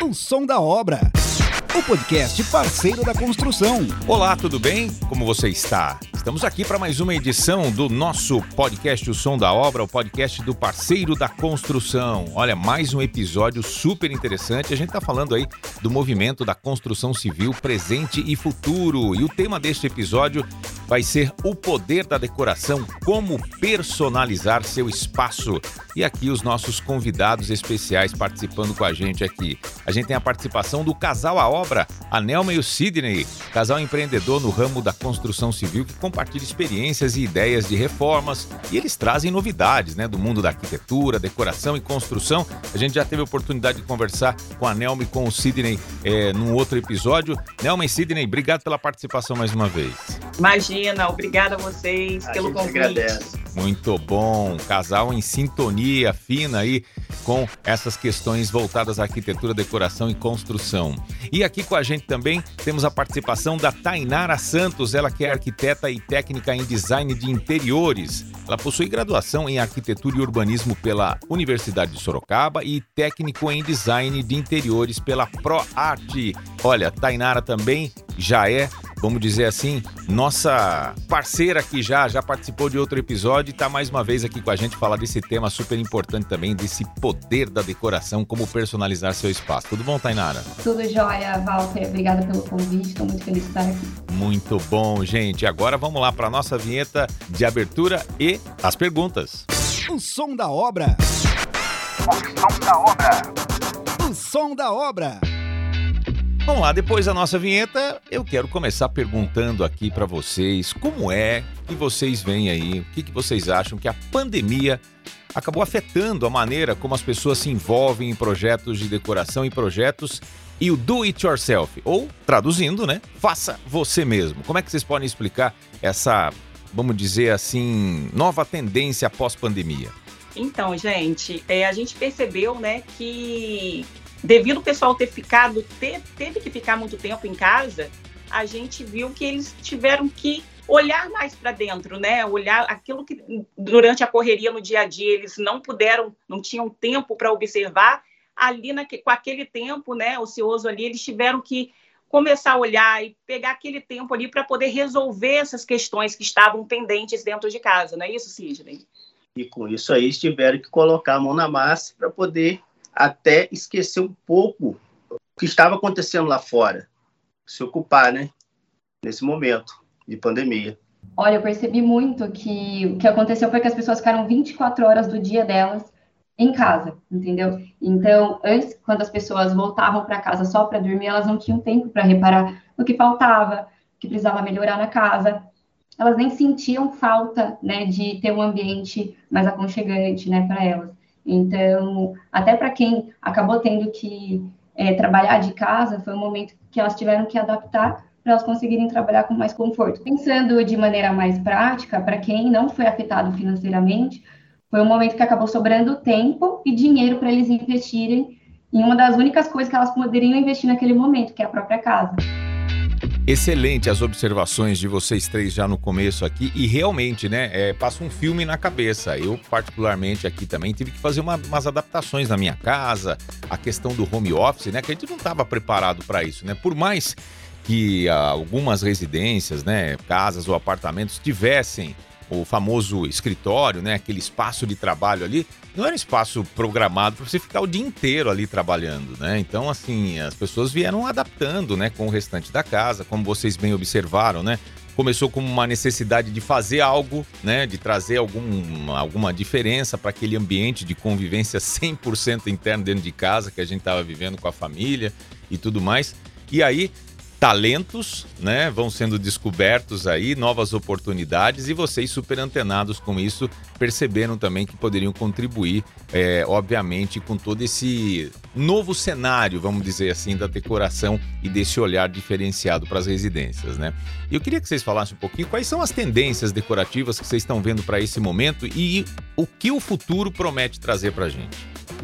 O som da obra. O podcast parceiro da construção. Olá, tudo bem? Como você está? Estamos aqui para mais uma edição do nosso podcast O Som da Obra, o podcast do parceiro da construção. Olha, mais um episódio super interessante. A gente está falando aí do movimento da construção civil presente e futuro. E o tema deste episódio vai ser o poder da decoração, como personalizar seu espaço. E aqui os nossos convidados especiais participando com a gente aqui. A gente tem a participação do casal A Obra, a Nelma e o Sidney, casal empreendedor no ramo da construção civil que compartilha experiências e ideias de reformas e eles trazem novidades, né, do mundo da arquitetura, decoração e construção. A gente já teve a oportunidade de conversar com a Nelma e com o Sidney é, num outro episódio. Nelma e Sidney, obrigado pela participação mais uma vez. Imagina, obrigada a vocês a pelo convite. Agradece. Muito bom, casal em sintonia fina aí com essas questões voltadas à arquitetura, decoração e construção. E aqui com a gente também temos a participação da Tainara Santos, ela que é arquiteta e técnica em design de interiores. Ela possui graduação em arquitetura e urbanismo pela Universidade de Sorocaba e técnico em design de interiores pela ProArt. Olha, Tainara também já é vamos dizer assim, nossa parceira que já já participou de outro episódio e está mais uma vez aqui com a gente falar desse tema super importante também, desse poder da decoração, como personalizar seu espaço. Tudo bom, Tainara? Tudo jóia, Walter. Obrigada pelo convite, estou muito feliz de estar aqui. Muito bom, gente. Agora vamos lá para nossa vinheta de abertura e as perguntas. O som da obra. O som da obra. O som da obra. Vamos lá, depois da nossa vinheta, eu quero começar perguntando aqui para vocês como é que vocês veem aí, o que, que vocês acham que a pandemia acabou afetando a maneira como as pessoas se envolvem em projetos de decoração e projetos e o do it yourself, ou traduzindo, né? Faça você mesmo. Como é que vocês podem explicar essa, vamos dizer assim, nova tendência após pandemia? Então, gente, é, a gente percebeu, né, que devido o pessoal ter ficado, ter, teve que ficar muito tempo em casa, a gente viu que eles tiveram que olhar mais para dentro, né? Olhar aquilo que durante a correria no dia a dia eles não puderam, não tinham tempo para observar. Ali na, com aquele tempo, né, ocioso ali, eles tiveram que começar a olhar e pegar aquele tempo ali para poder resolver essas questões que estavam pendentes dentro de casa, não é isso, Sidney? E com isso aí tiveram que colocar a mão na massa para poder até esquecer um pouco o que estava acontecendo lá fora, se ocupar, né, nesse momento de pandemia. Olha, eu percebi muito que o que aconteceu foi que as pessoas ficaram 24 horas do dia delas em casa, entendeu? Então, antes, quando as pessoas voltavam para casa só para dormir, elas não tinham tempo para reparar no que faltava, o que precisava melhorar na casa. Elas nem sentiam falta, né, de ter um ambiente mais aconchegante, né, para elas. Então, até para quem acabou tendo que é, trabalhar de casa, foi um momento que elas tiveram que adaptar para elas conseguirem trabalhar com mais conforto. Pensando de maneira mais prática, para quem não foi afetado financeiramente, foi um momento que acabou sobrando tempo e dinheiro para eles investirem em uma das únicas coisas que elas poderiam investir naquele momento, que é a própria casa. Excelente as observações de vocês três já no começo aqui e realmente, né, é, passa um filme na cabeça. Eu, particularmente aqui também, tive que fazer uma, umas adaptações na minha casa, a questão do home office, né, que a gente não estava preparado para isso, né, por mais que ah, algumas residências, né, casas ou apartamentos tivessem o famoso escritório, né, aquele espaço de trabalho ali, não era um espaço programado para você ficar o dia inteiro ali trabalhando, né? Então, assim, as pessoas vieram adaptando, né, com o restante da casa, como vocês bem observaram, né? Começou como uma necessidade de fazer algo, né, de trazer algum, alguma diferença para aquele ambiente de convivência 100% interno dentro de casa que a gente estava vivendo com a família e tudo mais. E aí talentos, né, vão sendo descobertos aí, novas oportunidades e vocês super antenados com isso perceberam também que poderiam contribuir, é, obviamente, com todo esse novo cenário, vamos dizer assim, da decoração e desse olhar diferenciado para as residências, né? E eu queria que vocês falassem um pouquinho quais são as tendências decorativas que vocês estão vendo para esse momento e o que o futuro promete trazer para a gente.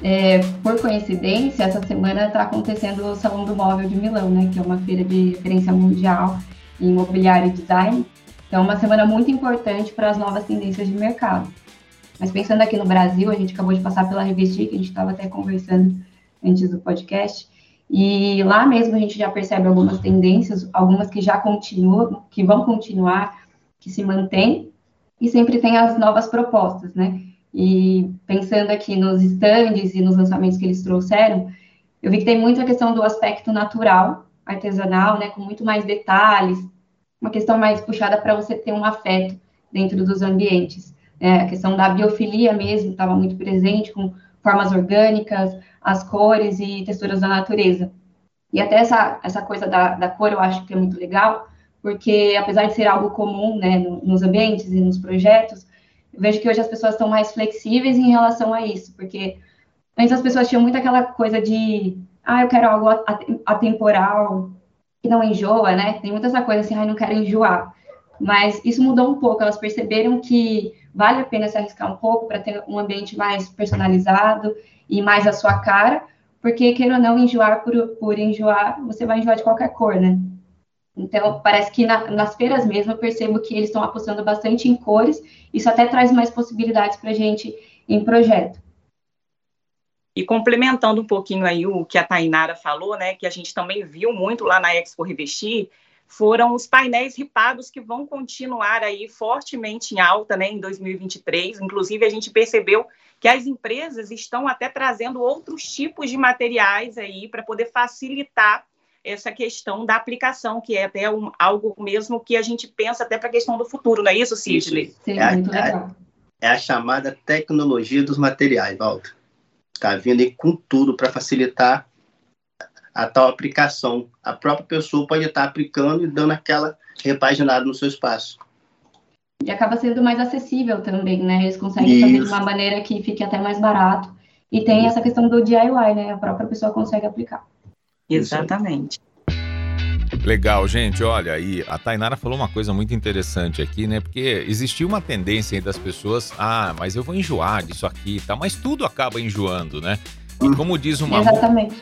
É, por coincidência, essa semana está acontecendo o Salão do Móvel de Milão, né, que é uma feira de referência mundial em imobiliário e design. Então, é uma semana muito importante para as novas tendências de mercado. Mas pensando aqui no Brasil, a gente acabou de passar pela Revestir, que a gente estava até conversando antes do podcast, E lá mesmo a gente já percebe algumas tendências, algumas que já continuam, que vão continuar, que se mantêm, e sempre tem as novas propostas, né? E pensando aqui nos estandes e nos lançamentos que eles trouxeram, eu vi que tem muito a questão do aspecto natural, artesanal, né, com muito mais detalhes, uma questão mais puxada para você ter um afeto dentro dos ambientes. É, a questão da biofilia mesmo estava muito presente, com formas orgânicas, as cores e texturas da natureza. E até essa, essa coisa da, da cor eu acho que é muito legal, porque apesar de ser algo comum né, nos ambientes e nos projetos, eu vejo que hoje as pessoas estão mais flexíveis em relação a isso, porque antes as pessoas tinham muito aquela coisa de, ah, eu quero algo atemporal, que não enjoa, né? Tem muita essa coisa assim, ah, não quero enjoar. Mas isso mudou um pouco, elas perceberam que vale a pena se arriscar um pouco para ter um ambiente mais personalizado e mais a sua cara, porque, queira ou não, enjoar por, por enjoar, você vai enjoar de qualquer cor, né? Então, parece que na, nas feiras mesmo eu percebo que eles estão apostando bastante em cores, isso até traz mais possibilidades para a gente em projeto. E complementando um pouquinho aí o que a Tainara falou, né, que a gente também viu muito lá na Expo Revestir, foram os painéis ripados que vão continuar aí fortemente em alta, né, em 2023. Inclusive, a gente percebeu que as empresas estão até trazendo outros tipos de materiais aí para poder facilitar essa questão da aplicação, que é até um, algo mesmo que a gente pensa até para a questão do futuro, não é isso, Sidney? Isso. Sim, é, muito legal. É, é a chamada tecnologia dos materiais, Walter. Está vindo aí com tudo para facilitar a tal aplicação. A própria pessoa pode estar aplicando e dando aquela repaginada no seu espaço. E acaba sendo mais acessível também, né? Eles conseguem Isso. fazer de uma maneira que fique até mais barato. E tem essa questão do DIY, né? A própria pessoa consegue aplicar. Exatamente. Legal, gente. Olha, aí a Tainara falou uma coisa muito interessante aqui, né? Porque existia uma tendência aí das pessoas, ah, mas eu vou enjoar disso aqui, tá? Mas tudo acaba enjoando, né? E hum. como diz uma Exatamente.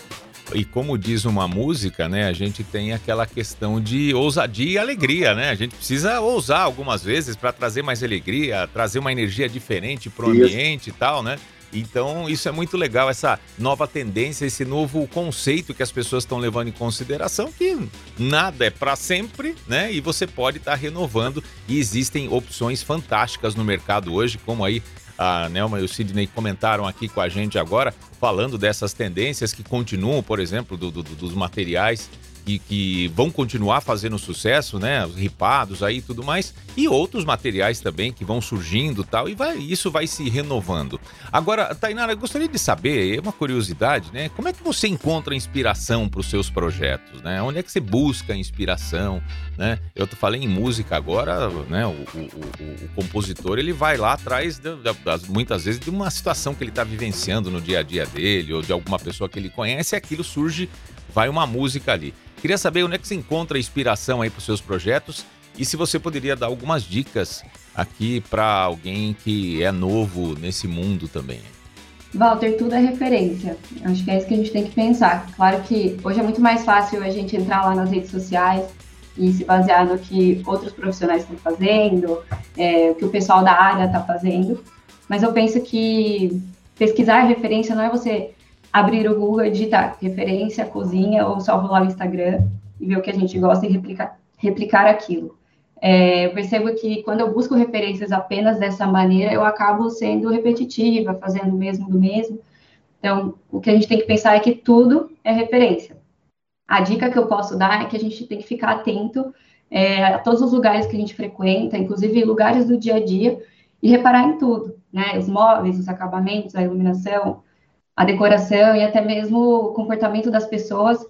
E como diz uma música, né? A gente tem aquela questão de ousadia e alegria, né? A gente precisa ousar algumas vezes para trazer mais alegria, trazer uma energia diferente para o ambiente e tal, né? Então, isso é muito legal, essa nova tendência, esse novo conceito que as pessoas estão levando em consideração, que nada é para sempre, né? E você pode estar tá renovando. E existem opções fantásticas no mercado hoje, como aí a Nelma e o Sidney comentaram aqui com a gente agora, falando dessas tendências que continuam, por exemplo, do, do, dos materiais que vão continuar fazendo sucesso, né? Os ripados aí e tudo mais, e outros materiais também que vão surgindo tal, e vai, isso vai se renovando. Agora, Tainara, gostaria de saber, é uma curiosidade, né? Como é que você encontra inspiração para os seus projetos, né? Onde é que você busca inspiração, né? Eu falei em música agora, né? O, o, o, o compositor, ele vai lá atrás, de, de, das, muitas vezes, de uma situação que ele está vivenciando no dia a dia dele, ou de alguma pessoa que ele conhece, e aquilo surge, vai uma música ali. Queria saber onde é que você encontra inspiração aí para os seus projetos e se você poderia dar algumas dicas aqui para alguém que é novo nesse mundo também. Walter, tudo é referência. Acho que é isso que a gente tem que pensar. Claro que hoje é muito mais fácil a gente entrar lá nas redes sociais e se basear no que outros profissionais estão fazendo, é, o que o pessoal da área está fazendo. Mas eu penso que pesquisar referência não é você abrir o Google e digitar referência, cozinha, ou só rolar o Instagram e ver o que a gente gosta e replicar, replicar aquilo. É, eu percebo que quando eu busco referências apenas dessa maneira, eu acabo sendo repetitiva, fazendo o mesmo do mesmo. Então, o que a gente tem que pensar é que tudo é referência. A dica que eu posso dar é que a gente tem que ficar atento é, a todos os lugares que a gente frequenta, inclusive lugares do dia a dia, e reparar em tudo, né? Os móveis, os acabamentos, a iluminação, a decoração e até mesmo o comportamento das pessoas,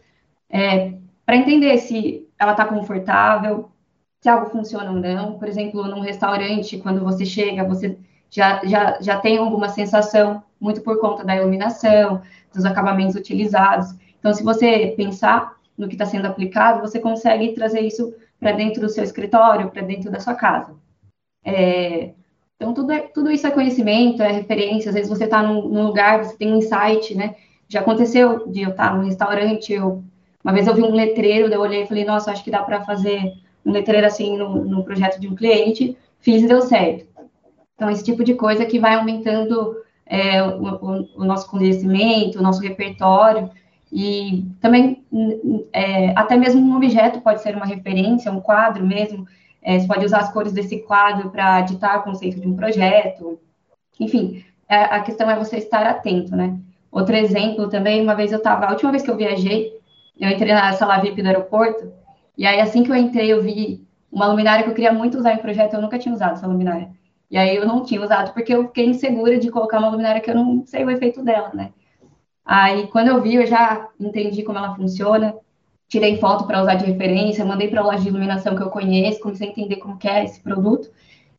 é, para entender se ela está confortável, se algo funciona ou não. Por exemplo, num restaurante, quando você chega, você já, já, já tem alguma sensação, muito por conta da iluminação, dos acabamentos utilizados. Então, se você pensar no que está sendo aplicado, você consegue trazer isso para dentro do seu escritório, para dentro da sua casa. É, então, tudo, é, tudo isso é conhecimento, é referência. Às vezes você está num, num, lugar, você tem um insight, né? Já aconteceu de eu estar tá num restaurante, eu, uma vez eu vi um letreiro, eu olhei e falei, nossa, acho que dá para fazer um letreiro assim no, no projeto de um cliente, fiz e deu certo. Então, esse tipo de coisa que vai aumentando é, o, o, o, nosso conhecimento, o nosso repertório, E também, é, até mesmo um objeto pode ser uma referência, um quadro mesmo. É, você pode usar as cores desse quadro para ditar o conceito de um projeto. Enfim, a, é, a questão é você estar atento, né? Outro exemplo também, uma vez eu estava, a última vez que eu viajei, eu entrei na sala VIP do aeroporto, e aí assim que eu entrei, eu vi uma luminária que eu queria muito usar em projeto, eu nunca tinha usado essa luminária. E aí eu não tinha usado porque eu fiquei insegura de colocar uma luminária que eu não sei o efeito dela, né? Aí quando eu vi, eu já entendi como ela funciona, tirei foto para usar de referência, mandei para a loja de iluminação que eu conheço, comecei a entender como é esse produto,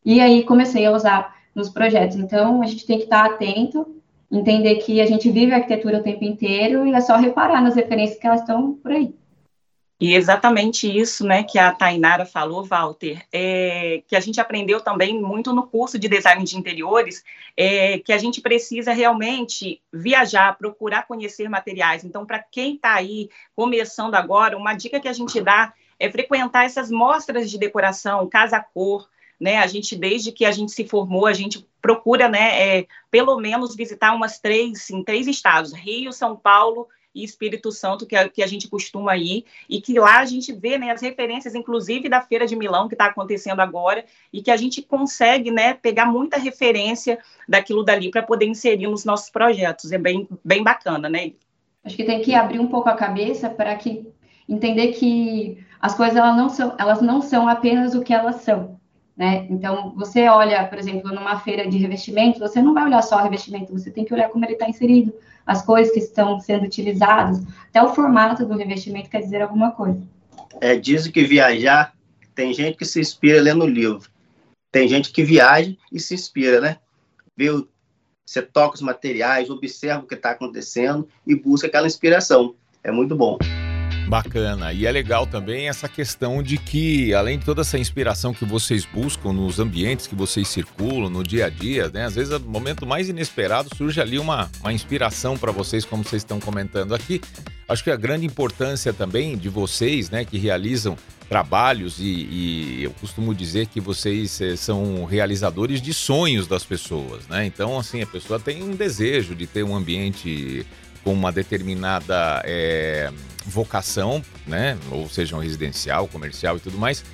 e aí comecei a usar nos projetos. Então a gente tem que estar atento, entender que a gente vive a arquitetura o tempo inteiro e é só reparar nas referências que elas estão por aí. E exatamente isso, né, que a Tainara falou, Walter, é, que a gente aprendeu também muito no curso de design de interiores, é, que a gente precisa realmente viajar, procurar conhecer materiais. Então, para quem está aí começando agora, uma dica que a gente dá é frequentar essas mostras de decoração, casa cor, né? A gente desde que a gente se formou, a gente procura, né, é, pelo menos visitar umas três, em três estados, Rio, São Paulo e Espírito Santo, que, que a gente costuma ir, e que lá a gente vê né, as referências, inclusive da Feira de Milão, que está acontecendo agora, e que a gente consegue né, pegar muita referência daquilo dali para poder inserir nos nossos projetos. É bem, bem bacana, né? Acho que tem que abrir um pouco a cabeça para que entender que as coisas elas não são, elas não são apenas o que elas são. Né? Então, você olha, por exemplo, numa feira de revestimento, você não vai olhar só o revestimento, você tem que olhar como ele está inserido, as coisas que estão sendo utilizadas, até o formato do revestimento quer dizer alguma coisa. É, dizem que viajar, tem gente que se inspira lendo livro, tem gente que viaja e se inspira, né? Vê, você toca os materiais, observa o que está acontecendo e busca aquela inspiração. É muito bom. Bacana. E é legal também essa questão de que, além de toda essa inspiração que vocês buscam nos ambientes que vocês circulam, no dia a dia, né? Às vezes, no momento mais inesperado, surge ali uma, uma inspiração para vocês, como vocês estão comentando aqui. Acho que a grande importância também de vocês, né, que realizam trabalhos e, e, eu costumo dizer que vocês eh, são realizadores de sonhos das pessoas, né? Então, assim, a pessoa tem um desejo de ter um ambiente com uma determinada é, vocação, né? Ou seja, um residencial, comercial e tudo mais,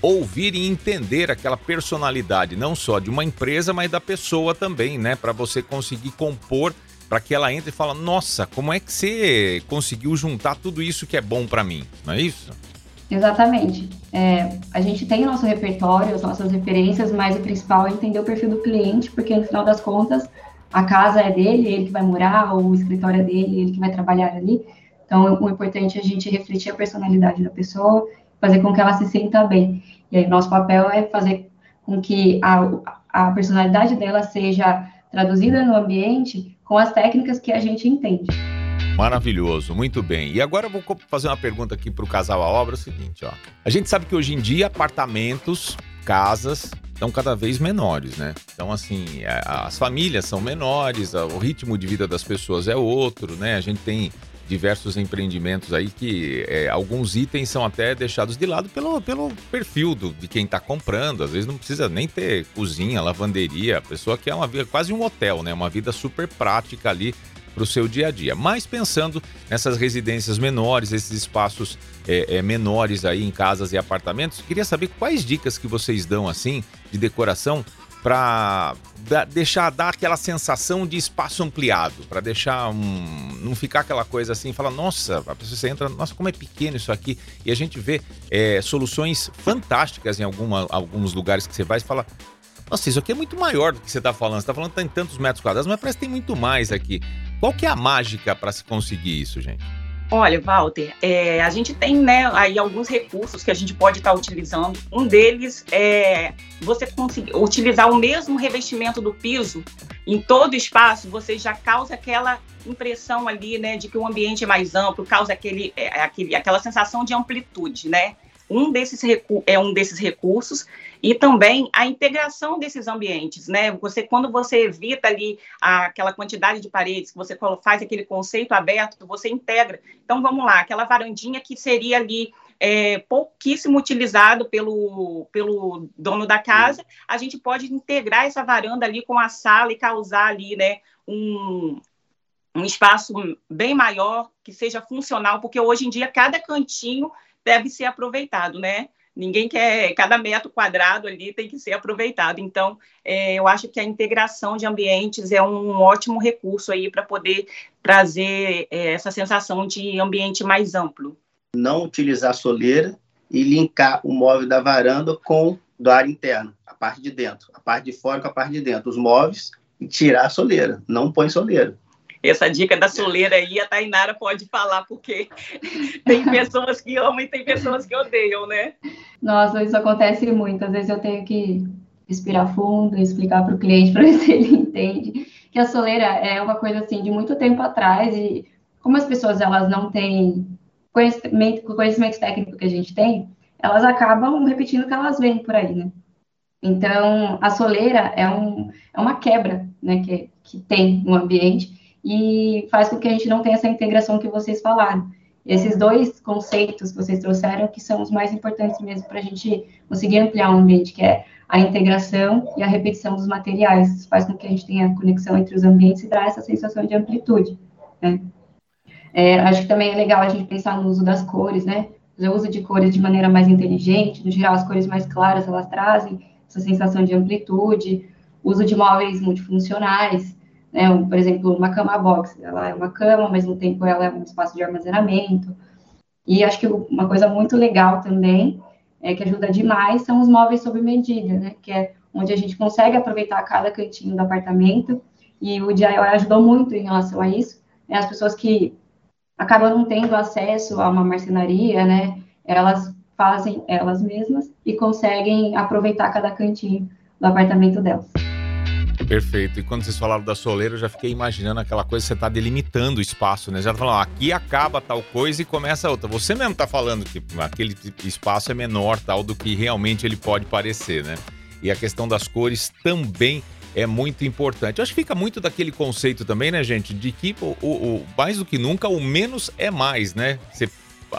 ouvir e entender aquela personalidade, não só de uma empresa, mas da pessoa também, né? Para você conseguir compor, para que ela entre e fala: Nossa, como é que você conseguiu juntar tudo isso que é bom para mim? Não é isso? Exatamente. É, a gente tem o nosso repertório, as nossas referências, mas o principal é entender o perfil do cliente, porque no final das contas a casa é dele, ele que vai morar, ou o escritório é dele, ele que vai trabalhar ali. Então, o importante é a gente refletir a personalidade da pessoa, fazer com que ela se sinta bem. E aí, nosso papel é fazer com que a, a personalidade dela seja traduzida no ambiente com as técnicas que a gente entende. Maravilhoso, muito bem. E agora eu vou fazer uma pergunta aqui para o casal a obra, é o seguinte, ó. A gente sabe que hoje em dia apartamentos, casas estão cada vez menores, né? Então, assim, as famílias são menores, o ritmo de vida das pessoas é outro, né? A gente tem diversos empreendimentos aí que é, alguns itens são até deixados de lado pelo, pelo perfil do, de quem está comprando. Às vezes não precisa nem ter cozinha, lavanderia. A pessoa quer uma vida quase um hotel, né? Uma vida super prática ali para o seu dia a dia. Mas pensando nessas residências menores, esses espaços é, é, menores aí em casas e apartamentos, queria saber quais dicas que vocês dão assim de decoração para deixar dar aquela sensação de espaço ampliado, para deixar um, não ficar aquela coisa assim, fala nossa, a pessoa você entra, nossa como é pequeno isso aqui e a gente vê é, soluções fantásticas em alguma, alguns lugares que você vai e fala nossa, isso aqui é muito maior do que você está falando. Você está falando que tem tantos metros quadrados, mas parece que tem muito mais aqui. Qual que é a mágica para se conseguir isso, gente? Olha, Walter, é, a gente tem né, aí alguns recursos que a gente pode estar tá utilizando. Um deles é você conseguir utilizar o mesmo revestimento do piso em todo o espaço, você já causa aquela impressão ali, né, de que o ambiente é mais amplo, causa aquele, é, aquele, aquela sensação de amplitude, né? Um desses é um desses recursos e também a integração desses ambientes, né? Você quando você evita ali aquela quantidade de paredes, você faz aquele conceito aberto, você integra. Então vamos lá, aquela varandinha que seria ali é, pouquíssimo utilizado pelo, pelo dono da casa, a gente pode integrar essa varanda ali com a sala e causar ali, né, um, um espaço bem maior, que seja funcional, porque hoje em dia cada cantinho deve ser aproveitado, né? Ninguém quer, cada metro quadrado ali tem que ser aproveitado. Então, é, eu acho que a integração de ambientes é um ótimo recurso aí para poder trazer é, essa sensação de ambiente mais amplo. Não utilizar soleira e linkar o móvel da varanda com do ar interno, a parte de dentro, a parte de fora com a parte de dentro, os móveis e tirar a soleira, não põe soleira essa dica da soleira aí, a Tainara pode falar, porque tem pessoas que amam e tem pessoas que odeiam, né? Nossa, isso acontece muito. Às vezes eu tenho que respirar fundo e explicar para o cliente para ver se ele entende que a soleira é uma coisa assim de muito tempo atrás e como as pessoas elas não têm conhecimento, conhecimento técnico que a gente tem, elas acabam repetindo o que elas veem por aí, né? Então, a soleira é, um, é uma quebra né, que, que tem no ambiente e faz com que a gente não tenha essa integração que vocês falaram. Esses dois conceitos que vocês trouxeram que são os mais importantes mesmo para a gente conseguir ampliar o ambiente, que é a integração e a repetição dos materiais. Isso faz com que a gente tenha conexão entre os ambientes e dá essa sensação de amplitude. Né? É, acho que também é legal a gente pensar no uso das cores, né? O uso de cores de maneira mais inteligente, no geral, as cores mais claras, elas trazem essa sensação de amplitude, uso de móveis multifuncionais, né? Um, por exemplo, uma cama box, ela é uma cama, ao mesmo tempo ela é um espaço de armazenamento. E acho que uma coisa muito legal também, é, que ajuda demais, são os móveis sob medida, né? Que é onde a gente consegue aproveitar cada cantinho do apartamento. E o DIY ajudou muito em relação a isso. Né? As pessoas que acabam não tendo acesso a uma marcenaria, né? Elas fazem elas mesmas e conseguem aproveitar cada cantinho do apartamento delas. Perfeito. E quando vocês falaram da soleira, eu já fiquei imaginando aquela coisa que você está delimitando o espaço, né? Já tá falando, aqui acaba tal coisa e começa outra. Você mesmo está falando que aquele espaço é menor tal do que realmente ele pode parecer, né? E a questão das cores também é muito importante. Eu acho que fica muito daquele conceito também, né, gente, de que o, o, o mais do que nunca o menos é mais, né? Você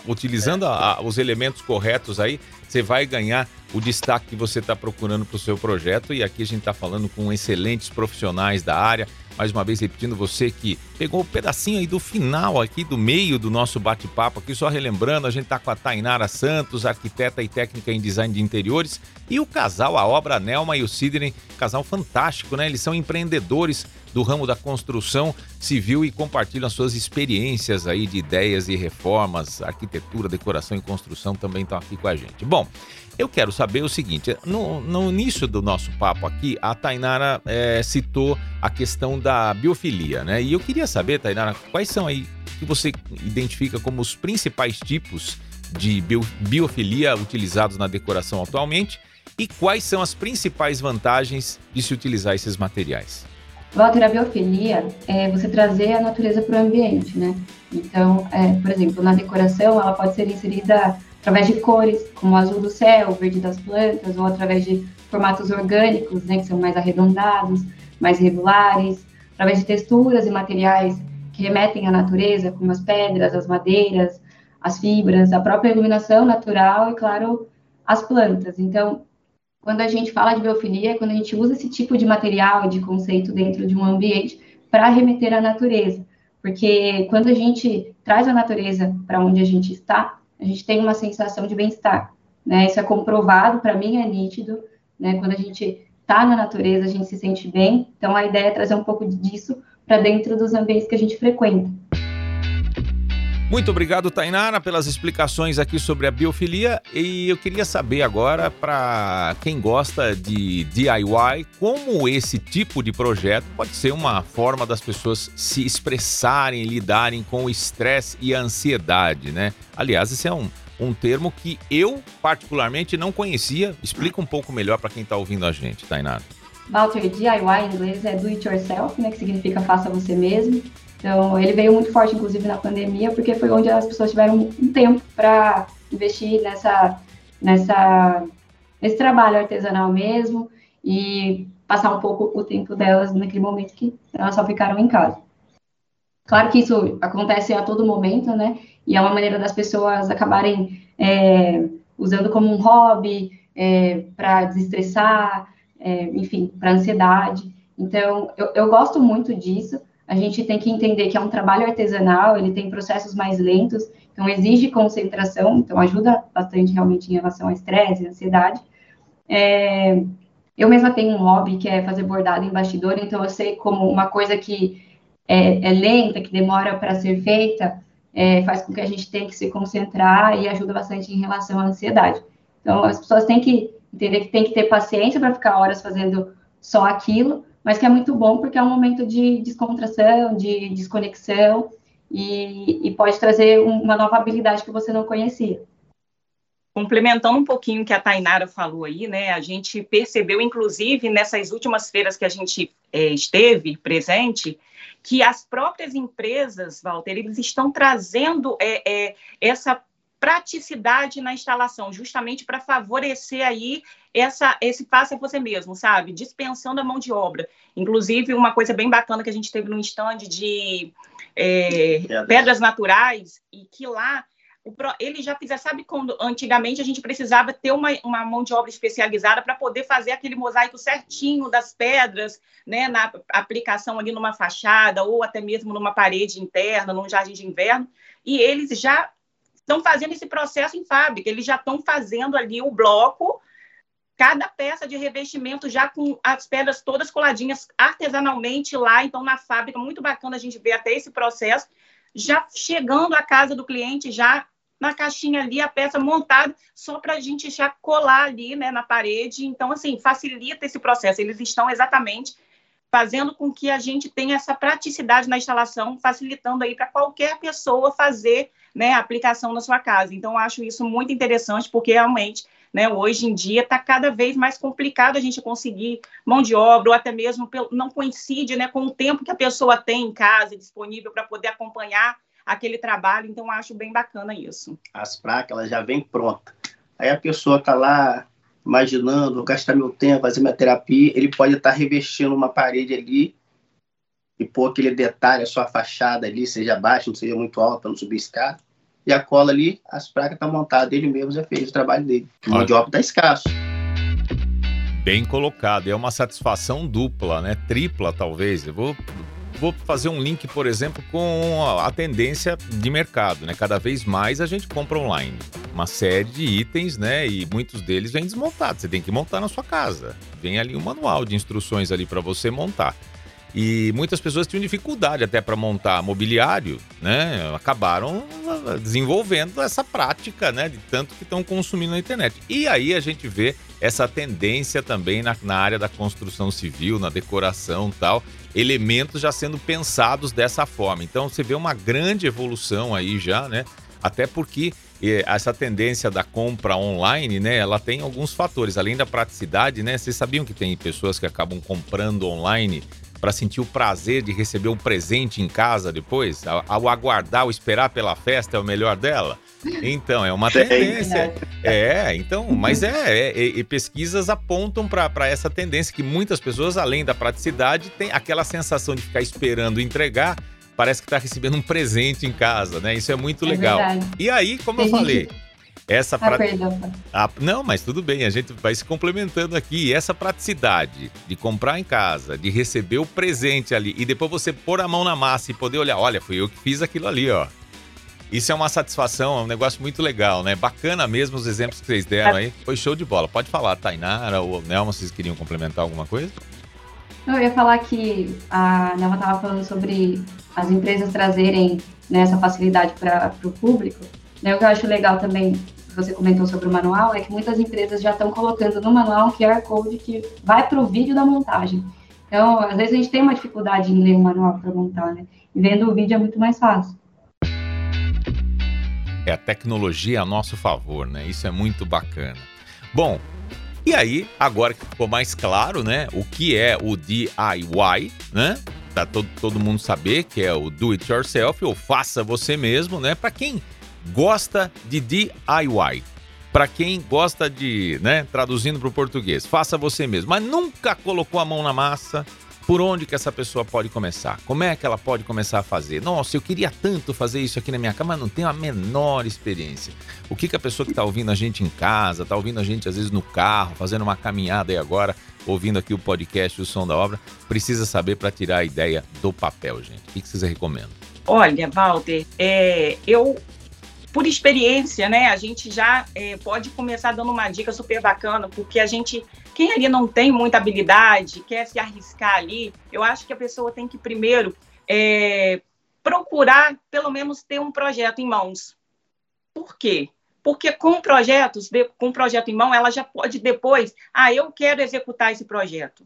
utilizando a, a, os elementos corretos aí, você vai ganhar o destaque que você está procurando para o seu projeto. E aqui a gente está falando com excelentes profissionais da área. Mais uma vez repetindo, você que pegou o um pedacinho aí do final aqui, do meio do nosso bate-papo aqui, só relembrando, a gente está com a Tainara Santos, arquiteta e técnica em design de interiores, e o casal, a obra Nelma e o Sidney, casal fantástico, né? Eles são empreendedores do ramo da construção civil e compartilham suas experiências aí de ideias e reformas, arquitetura, decoração e construção também estão aqui com a gente. Bom, eu quero saber o seguinte: no, no início do nosso papo aqui, a Tainara é, citou a questão da biofilia, né? E eu queria saber, Tainara, quais são aí que você identifica como os principais tipos de bio, biofilia utilizados na decoração atualmente e quais são as principais vantagens de se utilizar esses materiais? Walter, a biofilia é você trazer a natureza para o ambiente, né? Então, é, por exemplo, na decoração, ela pode ser inserida através de cores, como o azul do céu, o verde das plantas, ou através de formatos orgânicos, né, que são mais arredondados, mais regulares, através de texturas e materiais que remetem à natureza, como as pedras, as madeiras, as fibras, a própria iluminação natural e, claro, as plantas. Então, quando a gente fala de biofilia, é quando a gente usa esse tipo de material, de conceito dentro de um ambiente para remeter à natureza. Porque quando a gente traz a natureza para onde a gente está, a gente tem uma sensação de bem-estar. Né? Isso é comprovado, para mim é nítido. Né? Quando a gente está na natureza, a gente se sente bem. Então, a ideia é trazer um pouco disso para dentro dos ambientes que a gente frequenta. Muito obrigado, Tainara, pelas explicações aqui sobre a biofilia. E eu queria saber agora, para quem gosta de DIY, como esse tipo de projeto pode ser uma forma das pessoas se expressarem, lidarem com o estresse e a ansiedade, né? Aliás, esse é um, um termo que eu, particularmente, não conhecia. Explica um pouco melhor para quem está ouvindo a gente, Tainara. Walter, DIY em inglês é do it yourself, né, que significa faça você mesmo. Então, ele veio muito forte, inclusive, na pandemia, porque foi onde as pessoas tiveram um tempo para investir nessa, nessa, nesse trabalho artesanal mesmo e passar um pouco o tempo delas naquele momento que elas só ficaram em casa. Claro que isso acontece a todo momento, né? E é uma maneira das pessoas acabarem é, usando como um hobby é, para desestressar, é, enfim, para ansiedade. Então, eu, eu gosto muito disso a gente tem que entender que é um trabalho artesanal, ele tem processos mais lentos, então exige concentração, então ajuda bastante realmente em relação ao estresse, ansiedade. É, eu mesma tenho um hobby que é fazer bordado em bastidor, então eu sei como uma coisa que é, é lenta, que demora para ser feita, é, faz com que a gente tenha que se concentrar e ajuda bastante em relação à ansiedade. Então as pessoas têm que entender que tem que ter paciência para ficar horas fazendo só aquilo, mas que é muito bom porque é um momento de descontração, de desconexão e, e pode trazer uma nova habilidade que você não conhecia. Complementando um pouquinho o que a Tainara falou aí, né? A gente percebeu, inclusive, nessas últimas feiras que a gente é, esteve presente, que as próprias empresas, Walter, eles estão trazendo é, é, essa praticidade na instalação, justamente para favorecer aí essa, esse faça você mesmo, sabe? Dispensando a mão de obra. Inclusive, uma coisa bem bacana que a gente teve no stand de é, pedras naturais, e que lá ele já fizer, sabe quando antigamente a gente precisava ter uma, uma mão de obra especializada para poder fazer aquele mosaico certinho das pedras, né, na aplicação ali numa fachada ou até mesmo numa parede interna, num jardim de inverno, e eles já estão fazendo esse processo em fábrica, eles já estão fazendo ali o bloco, cada peça de revestimento já com as pedras todas coladinhas artesanalmente lá, então na fábrica, muito bacana a gente ver até esse processo, já chegando à casa do cliente, já na caixinha ali, a peça montada, só para a gente já colar ali né, na parede. Então, assim, facilita esse processo. Eles estão exatamente fazendo com que a gente tenha essa praticidade na instalação, facilitando aí para qualquer pessoa fazer né, a aplicação na sua casa. Então, acho isso muito interessante, porque realmente, né, hoje em dia, está cada vez mais complicado a gente conseguir mão de obra, ou até mesmo não coincide né, com o tempo que a pessoa tem em casa disponível para poder acompanhar aquele trabalho. Então, acho bem bacana isso. As placas, elas já vêm prontas. Aí a pessoa está lá imaginando, vou gastar meu tempo, fazer minha terapia, ele pode estar revestindo uma parede ali e pôr aquele detalhe, a sua fachada ali, seja baixa, não seja muito alta, para não subir escada. E a cola ali, as placas estão tá montadas, ele mesmo já fez o trabalho dele. O mão de obra está escasso. Bem colocado, é uma satisfação dupla, né? Tripla, talvez. Eu vou vou fazer um link, por exemplo, com a tendência de mercado, né? Cada vez mais a gente compra online. Uma série de itens, né? E muitos deles vêm desmontados. Você tem que montar na sua casa. Vem ali um manual de instruções ali para você montar. E muitas pessoas tinham dificuldade até para montar mobiliário, né? Acabaram desenvolvendo essa prática, né? De tanto que estão consumindo na internet. E aí a gente vê essa tendência também na, na área da construção civil, na decoração tal, elementos já sendo pensados dessa forma. Então você vê uma grande evolução aí já, né? Até porque essa tendência da compra online, né, ela tem alguns fatores, além da praticidade, né? Vocês sabiam que tem pessoas que acabam comprando online para sentir o prazer de receber um presente em casa depois? Ao aguardar, ou esperar pela festa é o melhor dela? Então, é uma tendência. É, então, mas é, é e pesquisas apontam para essa tendência que muitas pessoas, além da praticidade, tem aquela sensação de ficar esperando entregar parece que está recebendo um presente em casa, né? Isso é muito é legal. Verdade. E aí, como eu falei, essa ah, ah, Não, mas tudo bem, a gente vai se complementando aqui. Essa praticidade de comprar em casa, de receber o presente ali e depois você pôr a mão na massa e poder olhar, olha, fui eu que fiz aquilo ali, ó. Isso é uma satisfação, é um negócio muito legal, né? Bacana mesmo os exemplos que vocês deram aí. Foi show de bola. Pode falar, Tainara ou Nelma, vocês queriam complementar alguma coisa? Eu ia falar que a Nelma estava falando sobre as empresas trazerem né, essa facilidade para o público. Né, o que eu acho legal também você comentou sobre o manual, é que muitas empresas já estão colocando no manual um QR Code que vai para o vídeo da montagem. Então, às vezes a gente tem uma dificuldade em ler o manual para montar, né? E vendo o vídeo é muito mais fácil. É a tecnologia a nosso favor, né? Isso é muito bacana. Bom, e aí, agora que ficou mais claro, né? O que é o DIY, né? Pra todo, todo mundo saber que é o do it yourself, ou faça você mesmo, né? Para quem gosta de DIY. Para quem gosta de, né, traduzindo para o português, faça você mesmo, mas nunca colocou a mão na massa, por onde que essa pessoa pode começar? Como é que ela pode começar a fazer? Nossa, eu queria tanto fazer isso aqui na minha casa, mas não tenho a menor experiência. O que, que a pessoa que está ouvindo a gente em casa, está ouvindo a gente às vezes no carro, fazendo uma caminhada aí agora, ouvindo aqui o podcast O Som da Obra, precisa saber para tirar a ideia do papel, gente? O que vocês recomendam? Olha, Walter, é, eu, por experiência, né, a gente já é, pode começar dando uma dica super bacana, porque a gente, quem ali não tem muita habilidade, quer se arriscar ali, eu acho que a pessoa tem que primeiro é, procurar, pelo menos, ter um projeto em mãos. Por quê? Porque com projetos, com um projeto em mão, ela já pode depois, ah, eu quero executar esse projeto.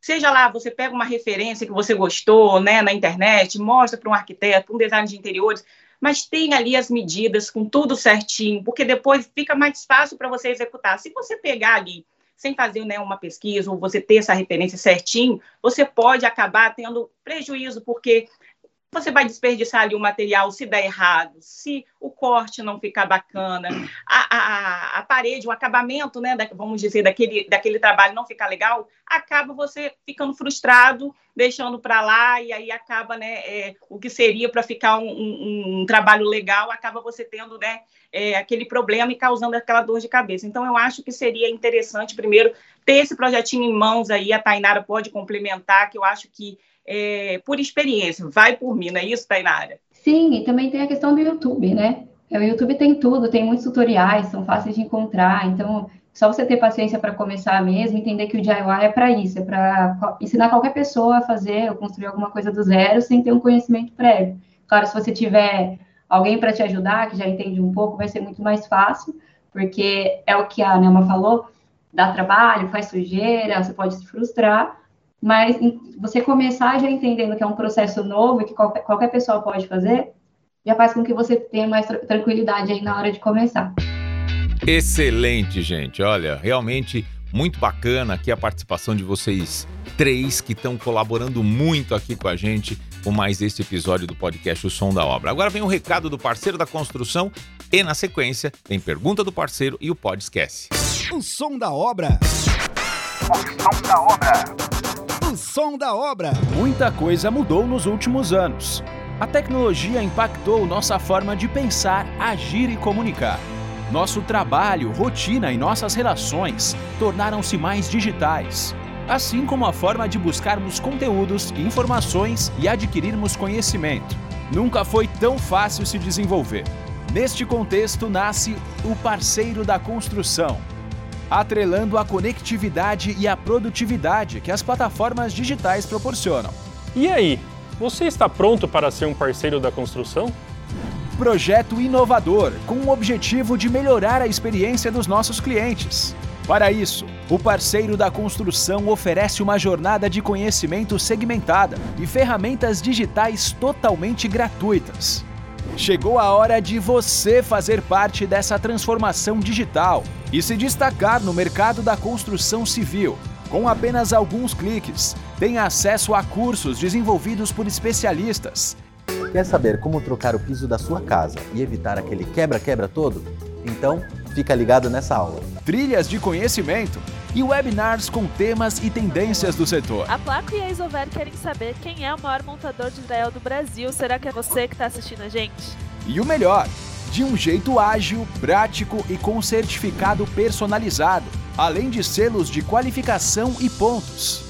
Seja lá, você pega uma referência que você gostou, né, na internet, mostra para um arquiteto, um design de interiores, mas tem ali as medidas com tudo certinho, porque depois fica mais fácil para você executar. Se você pegar ali sem fazer né, uma pesquisa ou você ter essa referência certinho, você pode acabar tendo prejuízo, porque você vai desperdiçar ali o material se der errado, se o corte não ficar bacana, a, a, a parede, o acabamento, né, da, vamos dizer, daquele, daquele trabalho não ficar legal, acaba você ficando frustrado, deixando para lá, e aí acaba, né, é, o que seria para ficar um, um, um, trabalho legal, acaba você tendo, né, é, aquele problema e causando aquela dor de cabeça. Então, eu acho que seria interessante, primeiro, ter esse projetinho em mãos aí, a Tainara pode complementar, que eu acho que é, por experiência. Vai por mim, não é isso, Tainara? Sim, e também tem a questão do YouTube, né? O YouTube tem tudo, tem muitos tutoriais, são fáceis de encontrar, então só você ter paciência para começar mesmo, entender que o DIY é para isso, é para ensinar qualquer pessoa a fazer ou construir alguma coisa do zero sem ter um conhecimento prévio. Claro, se você tiver alguém para te ajudar, que já entende um pouco, vai ser muito mais fácil, porque é o que a Nelma falou, dá trabalho, faz sujeira, você pode se frustrar, mas você começar já entendendo que é um processo novo e que qualquer, qualquer pessoa pode fazer, já faz com que você tenha mais tranquilidade aí na hora de começar. Excelente, gente. Olha, realmente muito bacana aqui a participação de vocês três que estão colaborando muito aqui com a gente com mais este episódio do podcast O Som da Obra. Agora vem o um recado do parceiro da construção e na sequência tem pergunta do parceiro e o Pod Esquece. O Som da Obra. O Som da Obra. Som da obra. Muita coisa mudou nos últimos anos. A tecnologia impactou nossa forma de pensar, agir e comunicar. Nosso trabalho, rotina e nossas relações tornaram-se mais digitais, assim como a forma de buscarmos conteúdos, informações e adquirirmos conhecimento. Nunca foi tão fácil se desenvolver. Neste contexto nasce o parceiro da construção atrelando a conectividade e a produtividade que as plataformas digitais proporcionam. E aí, você está pronto para ser um parceiro da construção? Projeto inovador com o objetivo de melhorar a experiência dos nossos clientes. Para isso, o parceiro da construção oferece uma jornada de conhecimento segmentada e ferramentas digitais totalmente gratuitas. Chegou a hora de você fazer parte dessa transformação digital e se destacar no mercado da construção civil. Com apenas alguns cliques, tem acesso a cursos desenvolvidos por especialistas. Quer saber como trocar o piso da sua casa e evitar aquele quebra-quebra todo? Então, fica ligado nessa aula. Trilhas de conhecimento e webinars com temas e tendências do setor. A Placo e a Isover querem saber quem é o maior montador de Israel do Brasil. Será que é você que está assistindo a gente? E o melhor, de um jeito ágil, prático e com certificado personalizado, além de selos de qualificação e pontos.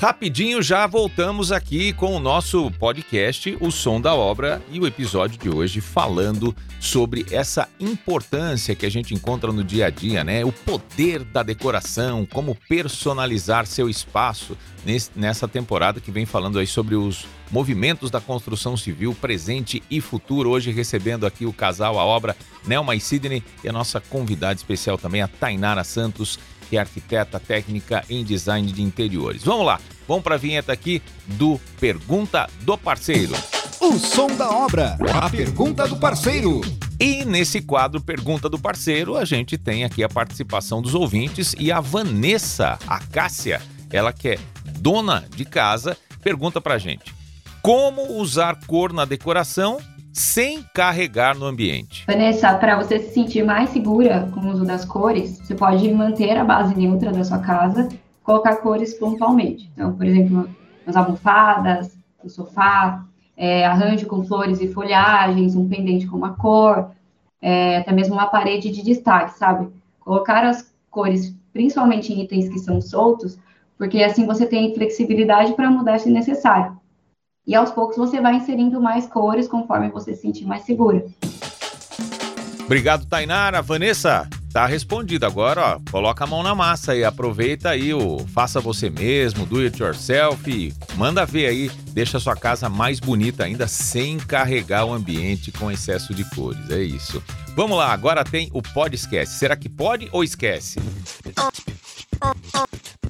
Rapidinho já voltamos aqui com o nosso podcast O Som da Obra e o episódio de hoje falando sobre essa importância que a gente encontra no dia a dia, né? O poder da decoração, como personalizar seu espaço nessa temporada que vem falando aí sobre os movimentos da construção civil presente e futuro. Hoje recebendo aqui o casal, a obra Nelma e Sidney e a nossa convidada especial também, a Tainara Santos que é arquiteta técnica em design de interiores. Vamos lá, vamos para a vinheta aqui do Pergunta do Parceiro. O som da obra, a pergunta do parceiro. E nesse quadro Pergunta do Parceiro, a gente tem aqui a participação dos ouvintes e a Vanessa Acácia, ela que é dona de casa, pergunta pra gente: como usar cor na decoração sem carregar no ambiente. Vanessa, para você se sentir mais segura com o uso das cores, você pode manter a base neutra da sua casa, colocar cores pontualmente. Então, por exemplo, nas almofadas, no sofá, é, arranjo com flores e folhagens, um pendente com uma cor, é, até mesmo uma parede de destaque, sabe? Colocar as cores, principalmente em itens que são soltos, porque assim você tem flexibilidade para mudar se necessário. E aos poucos você vai inserindo mais cores conforme você se sentir mais segura. Obrigado, Tainara. Vanessa, tá respondido. Agora, ó, coloca a mão na massa e aproveita aí o faça você mesmo, do it yourself. Manda ver aí, deixa a sua casa mais bonita ainda sem carregar o ambiente com excesso de cores. É isso. Vamos lá, agora tem o pode esquece. Será que pode ou esquece? Oh, oh,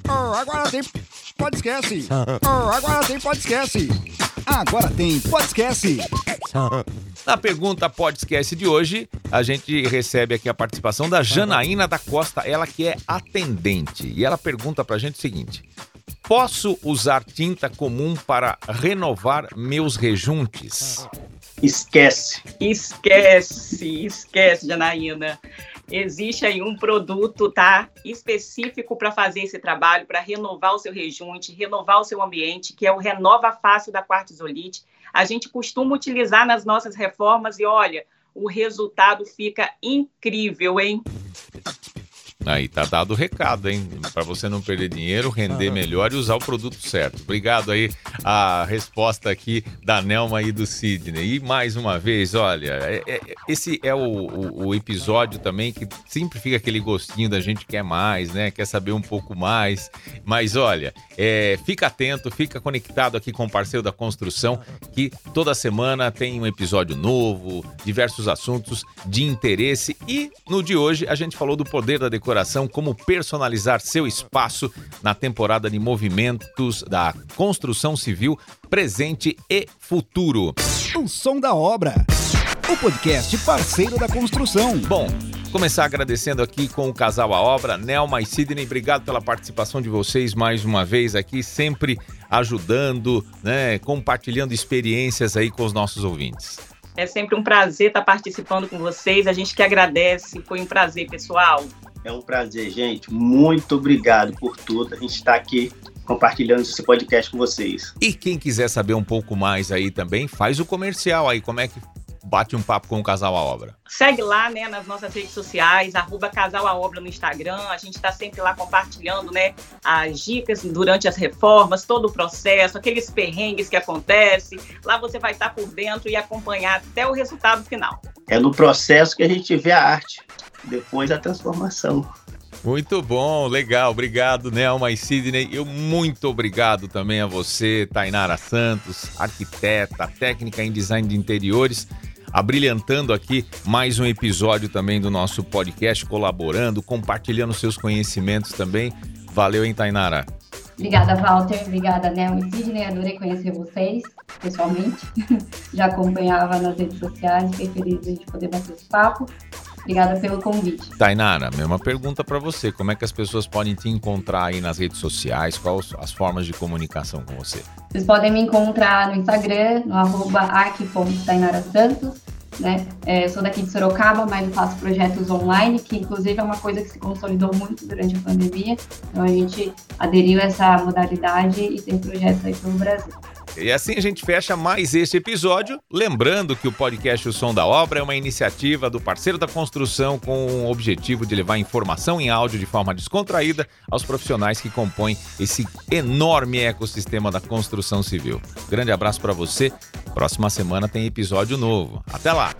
oh, agora tem pode esquece. agora tem pode esquece. Agora tem Pode Esquece. Na pergunta Pode Esquece de hoje, a gente recebe aqui a participação da Janaína da Costa, ela que é atendente. E ela pergunta pra gente o seguinte: Posso usar tinta comum para renovar meus rejuntes? Esquece. Esquece, esquece, Janaína existe aí um produto tá específico para fazer esse trabalho, para renovar o seu rejunte, renovar o seu ambiente, que é o Renova Fácil da Quartzolite. A gente costuma utilizar nas nossas reformas e olha, o resultado fica incrível, hein? Aí tá dado o recado, hein? Para você não perder dinheiro, render melhor e usar o produto certo. Obrigado aí a resposta aqui da Nelma e do Sidney. E mais uma vez, olha, é, é, esse é o, o, o, episódio também que sempre fica aquele gostinho da gente quer mais, né? Quer saber um pouco mais. Mas olha, é, fica atento, fica conectado aqui com o parceiro da construção, que toda semana tem um episódio novo, diversos assuntos de interesse. E no de hoje a gente falou do poder da decoração decoração, como personalizar seu espaço na temporada de movimentos da construção civil, presente e futuro. O som da obra. O podcast parceiro da construção. Bom, começar agradecendo aqui com o casal A Obra, Nelma e Sidney. Obrigado pela participação de vocês mais uma vez aqui, sempre ajudando, né, compartilhando experiências aí com os nossos ouvintes. É sempre um prazer estar participando com vocês. A gente que agradece. Foi um prazer, pessoal. É um prazer, gente. Muito obrigado por tudo. A gente está aqui compartilhando esse podcast com vocês. E quem quiser saber um pouco mais aí também, faz o comercial aí. Como é que bate um papo com o Casal à Obra? Segue lá, né, nas nossas redes sociais, arroba Casal à Obra no Instagram. A gente está sempre lá compartilhando, né, as dicas durante as reformas, todo o processo, aqueles perrengues que acontecem. Lá você vai estar por dentro e acompanhar até o resultado final. É no processo que a gente vê a arte depois a transformação. Muito bom, legal. Obrigado, Nelma e Sidney. Eu muito obrigado também a você, Tainara Santos, arquiteta, técnica em design de interiores, abrilhantando aqui mais um episódio também do nosso podcast, colaborando, compartilhando seus conhecimentos também. Valeu, hein, Tainara? Obrigada, Walter. Obrigada, Nelma e Sidney. Adorei conhecer vocês pessoalmente. Já acompanhava nas redes sociais. Fiquei feliz de poder bater esse papo. Obrigada pelo convite. Tainara, mesma pergunta para você. Como é que as pessoas podem te encontrar aí nas redes sociais? Quais as formas de comunicação com você? Vocês podem me encontrar no Instagram, no arroba Santos. Né? É, sou daqui de Sorocaba, mas eu faço projetos online, que inclusive é uma coisa que se consolidou muito durante a pandemia. Então a gente aderiu a essa modalidade e tem projetos aí pelo Brasil. E assim a gente fecha mais este episódio. Lembrando que o podcast O Som da Obra é uma iniciativa do parceiro da construção com o objetivo de levar informação em áudio de forma descontraída aos profissionais que compõem esse enorme ecossistema da construção civil. Grande abraço para você. Próxima semana tem episódio novo. Até lá!